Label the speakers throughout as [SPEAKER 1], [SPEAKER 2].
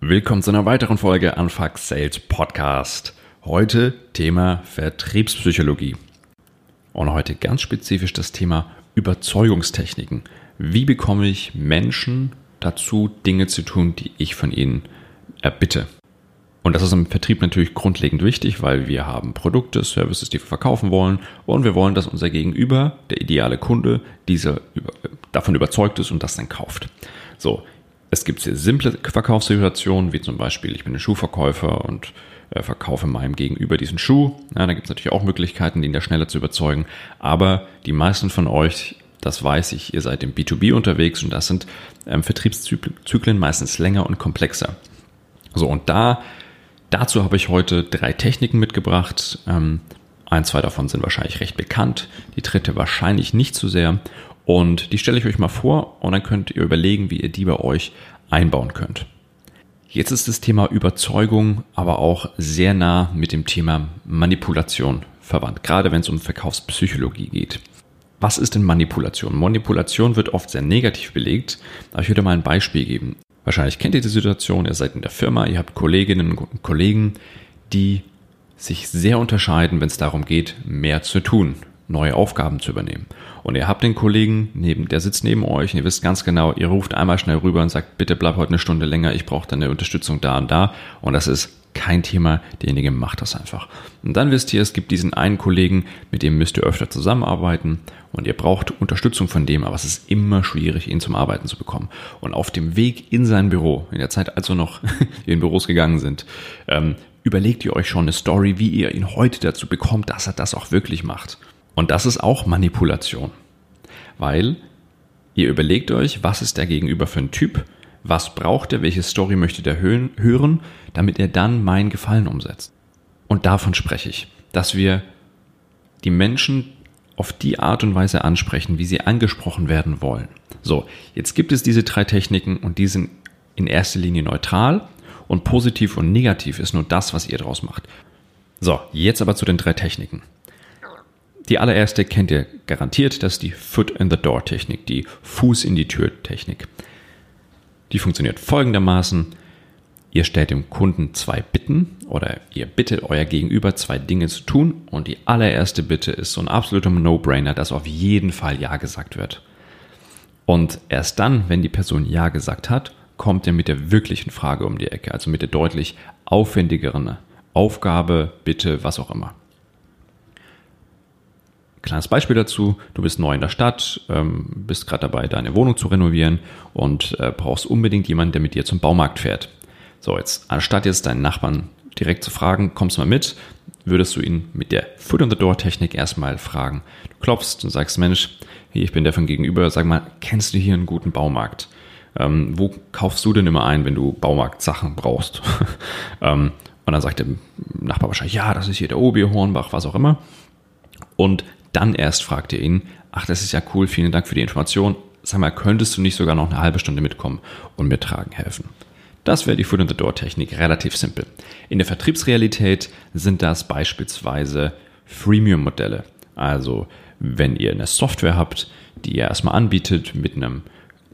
[SPEAKER 1] Willkommen zu einer weiteren Folge Anfuck Sales Podcast. Heute Thema Vertriebspsychologie. Und heute ganz spezifisch das Thema Überzeugungstechniken. Wie bekomme ich Menschen dazu, Dinge zu tun, die ich von ihnen erbitte? Und das ist im Vertrieb natürlich grundlegend wichtig, weil wir haben Produkte, Services, die wir verkaufen wollen und wir wollen, dass unser Gegenüber, der ideale Kunde, diese, davon überzeugt ist und das dann kauft. So, es gibt sehr simple Verkaufssituationen, wie zum Beispiel, ich bin ein Schuhverkäufer und äh, verkaufe meinem Gegenüber diesen Schuh. Ja, da gibt es natürlich auch Möglichkeiten, den da schneller zu überzeugen. Aber die meisten von euch, das weiß ich, ihr seid im B2B unterwegs und das sind ähm, Vertriebszyklen meistens länger und komplexer. So, und da, dazu habe ich heute drei Techniken mitgebracht. Ähm, ein, zwei davon sind wahrscheinlich recht bekannt, die dritte wahrscheinlich nicht so sehr. Und die stelle ich euch mal vor und dann könnt ihr überlegen, wie ihr die bei euch einbauen könnt. Jetzt ist das Thema Überzeugung aber auch sehr nah mit dem Thema Manipulation verwandt, gerade wenn es um Verkaufspsychologie geht. Was ist denn Manipulation? Manipulation wird oft sehr negativ belegt, aber ich würde mal ein Beispiel geben. Wahrscheinlich kennt ihr die Situation, ihr seid in der Firma, ihr habt Kolleginnen und Kollegen, die sich sehr unterscheiden, wenn es darum geht, mehr zu tun, neue Aufgaben zu übernehmen. Und ihr habt den Kollegen, neben, der sitzt neben euch und ihr wisst ganz genau, ihr ruft einmal schnell rüber und sagt, bitte bleib heute eine Stunde länger, ich brauche deine Unterstützung da und da. Und das ist kein Thema, derjenige macht das einfach. Und dann wisst ihr, es gibt diesen einen Kollegen, mit dem müsst ihr öfter zusammenarbeiten und ihr braucht Unterstützung von dem, aber es ist immer schwierig, ihn zum Arbeiten zu bekommen. Und auf dem Weg in sein Büro, in der Zeit, als wir noch in Büros gegangen sind, ähm, überlegt ihr euch schon eine Story, wie ihr ihn heute dazu bekommt, dass er das auch wirklich macht. Und das ist auch Manipulation. Weil ihr überlegt euch, was ist der Gegenüber für ein Typ, was braucht er, welche Story möchte der hören, damit er dann meinen Gefallen umsetzt. Und davon spreche ich, dass wir die Menschen auf die Art und Weise ansprechen, wie sie angesprochen werden wollen. So, jetzt gibt es diese drei Techniken und die sind in erster Linie neutral und positiv und negativ ist nur das, was ihr daraus macht. So, jetzt aber zu den drei Techniken. Die allererste kennt ihr garantiert, das ist die Foot in the Door Technik, die Fuß in die Tür Technik. Die funktioniert folgendermaßen. Ihr stellt dem Kunden zwei Bitten oder ihr bittet euer Gegenüber zwei Dinge zu tun und die allererste Bitte ist so ein absoluter No-Brainer, dass auf jeden Fall Ja gesagt wird. Und erst dann, wenn die Person Ja gesagt hat, kommt ihr mit der wirklichen Frage um die Ecke, also mit der deutlich aufwendigeren Aufgabe, Bitte, was auch immer. Kleines Beispiel dazu, du bist neu in der Stadt, ähm, bist gerade dabei, deine Wohnung zu renovieren und äh, brauchst unbedingt jemanden, der mit dir zum Baumarkt fährt. So, jetzt anstatt jetzt deinen Nachbarn direkt zu fragen, kommst du mal mit, würdest du ihn mit der Foot on the Door Technik erstmal fragen. Du klopfst und sagst, Mensch, hier, ich bin der von gegenüber, sag mal, kennst du hier einen guten Baumarkt? Ähm, wo kaufst du denn immer ein, wenn du Baumarktsachen brauchst? ähm, und dann sagt der Nachbar wahrscheinlich, ja, das ist hier der Obi Hornbach, was auch immer. Und dann erst fragt ihr ihn, ach, das ist ja cool, vielen Dank für die Information. Sag mal, könntest du nicht sogar noch eine halbe Stunde mitkommen und mir tragen helfen? Das wäre die Foot in the Door Technik, relativ simpel. In der Vertriebsrealität sind das beispielsweise Freemium-Modelle. Also, wenn ihr eine Software habt, die ihr erstmal anbietet mit einem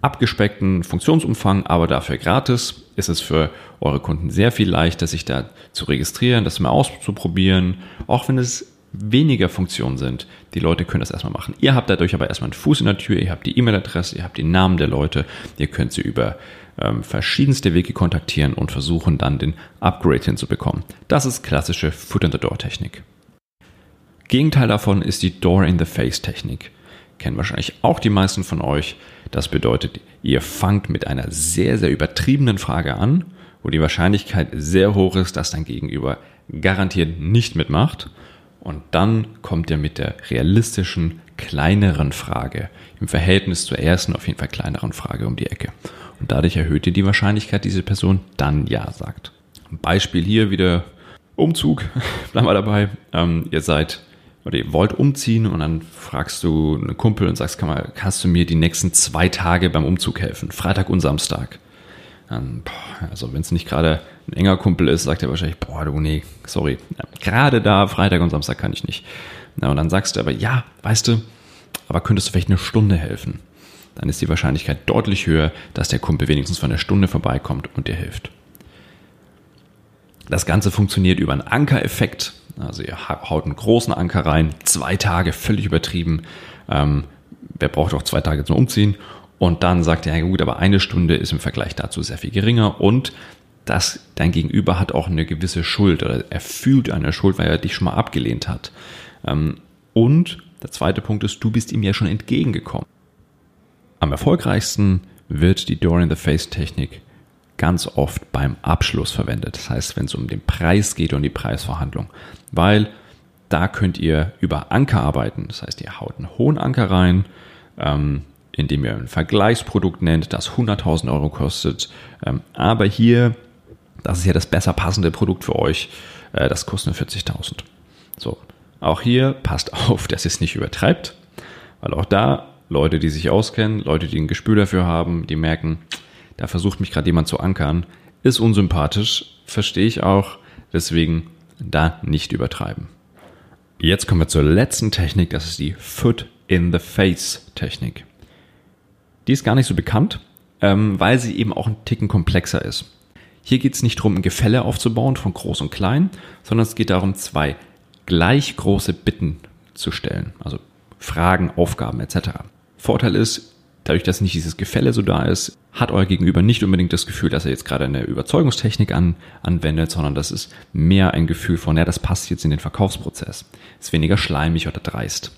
[SPEAKER 1] abgespeckten Funktionsumfang, aber dafür gratis, ist es für eure Kunden sehr viel leichter, sich da zu registrieren, das mal auszuprobieren, auch wenn es weniger Funktionen sind. Die Leute können das erstmal machen. Ihr habt dadurch aber erstmal einen Fuß in der Tür, ihr habt die E-Mail-Adresse, ihr habt den Namen der Leute, ihr könnt sie über ähm, verschiedenste Wege kontaktieren und versuchen dann den Upgrade hinzubekommen. Das ist klassische Foot-in-the-Door-Technik. Gegenteil davon ist die Door-in-the-Face-Technik. Kennen wahrscheinlich auch die meisten von euch. Das bedeutet, ihr fangt mit einer sehr, sehr übertriebenen Frage an, wo die Wahrscheinlichkeit sehr hoch ist, dass dein Gegenüber garantiert nicht mitmacht und dann kommt er mit der realistischen, kleineren Frage im Verhältnis zur ersten auf jeden Fall kleineren Frage um die Ecke. Und dadurch erhöht ihr die Wahrscheinlichkeit, diese Person dann Ja sagt. Beispiel hier wieder Umzug, bleiben wir dabei. Ähm, ihr seid oder ihr wollt umziehen und dann fragst du einen Kumpel und sagst, kann mal, kannst du mir die nächsten zwei Tage beim Umzug helfen? Freitag und Samstag. Dann, boah, also wenn es nicht gerade ein enger Kumpel ist, sagt er wahrscheinlich, boah, du, nee, sorry, gerade da, Freitag und Samstag kann ich nicht. Na, und dann sagst du aber, ja, weißt du, aber könntest du vielleicht eine Stunde helfen? Dann ist die Wahrscheinlichkeit deutlich höher, dass der Kumpel wenigstens von der Stunde vorbeikommt und dir hilft. Das Ganze funktioniert über einen Ankereffekt. Also ihr haut einen großen Anker rein, zwei Tage, völlig übertrieben. Ähm, wer braucht auch zwei Tage zum Umziehen? Und dann sagt er, ja gut, aber eine Stunde ist im Vergleich dazu sehr viel geringer und das dein Gegenüber hat auch eine gewisse Schuld oder er fühlt eine Schuld, weil er dich schon mal abgelehnt hat. Ähm, und der zweite Punkt ist, du bist ihm ja schon entgegengekommen. Am erfolgreichsten wird die Door in the Face Technik ganz oft beim Abschluss verwendet. Das heißt, wenn es um den Preis geht und die Preisverhandlung. Weil da könnt ihr über Anker arbeiten. Das heißt, ihr haut einen hohen Anker rein, ähm, indem ihr ein Vergleichsprodukt nennt, das 100.000 Euro kostet. Ähm, aber hier, das ist ja das besser passende Produkt für euch, äh, das kostet nur 40.000. So, auch hier passt auf, dass ihr es nicht übertreibt, weil auch da Leute, die sich auskennen, Leute, die ein Gespür dafür haben, die merken, da versucht mich gerade jemand zu ankern, ist unsympathisch, verstehe ich auch, deswegen da nicht übertreiben. Jetzt kommen wir zur letzten Technik, das ist die Foot in the Face Technik. Die ist gar nicht so bekannt, ähm, weil sie eben auch ein Ticken komplexer ist. Hier geht es nicht darum, ein Gefälle aufzubauen von groß und klein, sondern es geht darum, zwei gleich große Bitten zu stellen, also Fragen, Aufgaben etc. Vorteil ist, dadurch, dass nicht dieses Gefälle so da ist, hat euer Gegenüber nicht unbedingt das Gefühl, dass er jetzt gerade eine Überzeugungstechnik an, anwendet, sondern das ist mehr ein Gefühl von, ja, das passt jetzt in den Verkaufsprozess. Ist weniger schleimig oder dreist.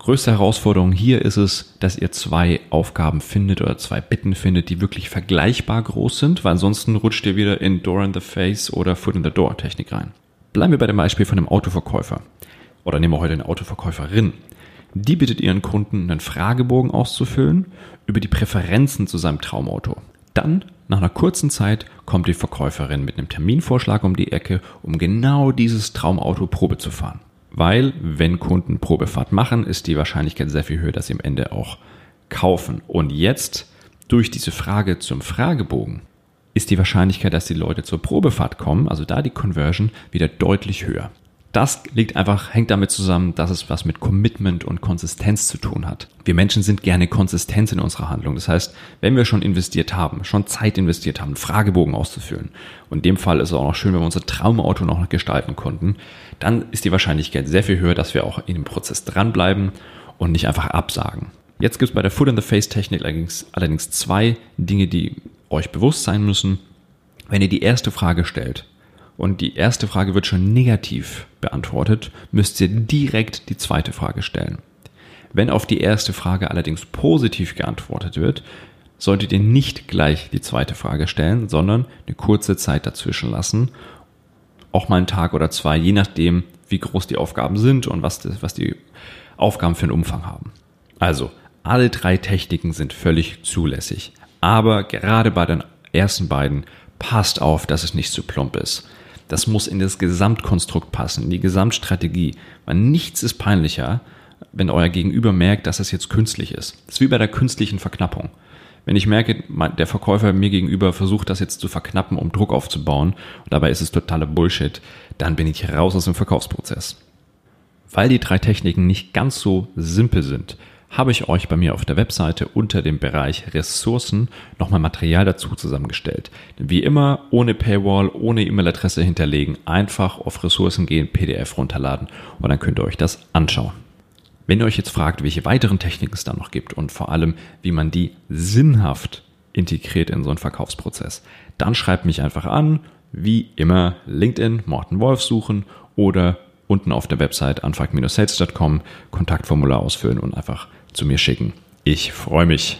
[SPEAKER 1] Größte Herausforderung hier ist es, dass ihr zwei Aufgaben findet oder zwei Bitten findet, die wirklich vergleichbar groß sind, weil ansonsten rutscht ihr wieder in Door in the Face oder Foot in the Door Technik rein. Bleiben wir bei dem Beispiel von einem Autoverkäufer. Oder nehmen wir heute eine Autoverkäuferin. Die bittet ihren Kunden, einen Fragebogen auszufüllen über die Präferenzen zu seinem Traumauto. Dann, nach einer kurzen Zeit, kommt die Verkäuferin mit einem Terminvorschlag um die Ecke, um genau dieses Traumauto Probe zu fahren. Weil, wenn Kunden Probefahrt machen, ist die Wahrscheinlichkeit sehr viel höher, dass sie am Ende auch kaufen. Und jetzt, durch diese Frage zum Fragebogen, ist die Wahrscheinlichkeit, dass die Leute zur Probefahrt kommen, also da die Conversion, wieder deutlich höher. Das liegt einfach, hängt damit zusammen, dass es was mit Commitment und Konsistenz zu tun hat. Wir Menschen sind gerne konsistent in unserer Handlung. Das heißt, wenn wir schon investiert haben, schon Zeit investiert haben, Fragebogen auszufüllen, und in dem Fall ist es auch noch schön, wenn wir unser Traumauto noch gestalten konnten, dann ist die Wahrscheinlichkeit sehr viel höher, dass wir auch in dem Prozess dranbleiben und nicht einfach absagen. Jetzt gibt es bei der Foot in the Face Technik allerdings, allerdings zwei Dinge, die euch bewusst sein müssen. Wenn ihr die erste Frage stellt und die erste Frage wird schon negativ beantwortet, müsst ihr direkt die zweite Frage stellen. Wenn auf die erste Frage allerdings positiv geantwortet wird, solltet ihr nicht gleich die zweite Frage stellen, sondern eine kurze Zeit dazwischen lassen. Auch mal einen Tag oder zwei, je nachdem, wie groß die Aufgaben sind und was, das, was die Aufgaben für einen Umfang haben. Also, alle drei Techniken sind völlig zulässig. Aber gerade bei den ersten beiden passt auf, dass es nicht zu plump ist. Das muss in das Gesamtkonstrukt passen, in die Gesamtstrategie. Weil nichts ist peinlicher, wenn euer Gegenüber merkt, dass es jetzt künstlich ist. Das ist wie bei der künstlichen Verknappung. Wenn ich merke, der Verkäufer mir gegenüber versucht, das jetzt zu verknappen, um Druck aufzubauen, und dabei ist es totaler Bullshit, dann bin ich raus aus dem Verkaufsprozess. Weil die drei Techniken nicht ganz so simpel sind, habe ich euch bei mir auf der Webseite unter dem Bereich Ressourcen nochmal Material dazu zusammengestellt. Wie immer, ohne Paywall, ohne E-Mail-Adresse hinterlegen, einfach auf Ressourcen gehen, PDF runterladen und dann könnt ihr euch das anschauen. Wenn ihr euch jetzt fragt, welche weiteren Techniken es da noch gibt und vor allem, wie man die sinnhaft integriert in so einen Verkaufsprozess, dann schreibt mich einfach an, wie immer LinkedIn, Morten Wolf suchen oder unten auf der Website anfrag-sales.com Kontaktformular ausfüllen und einfach zu mir schicken. Ich freue mich.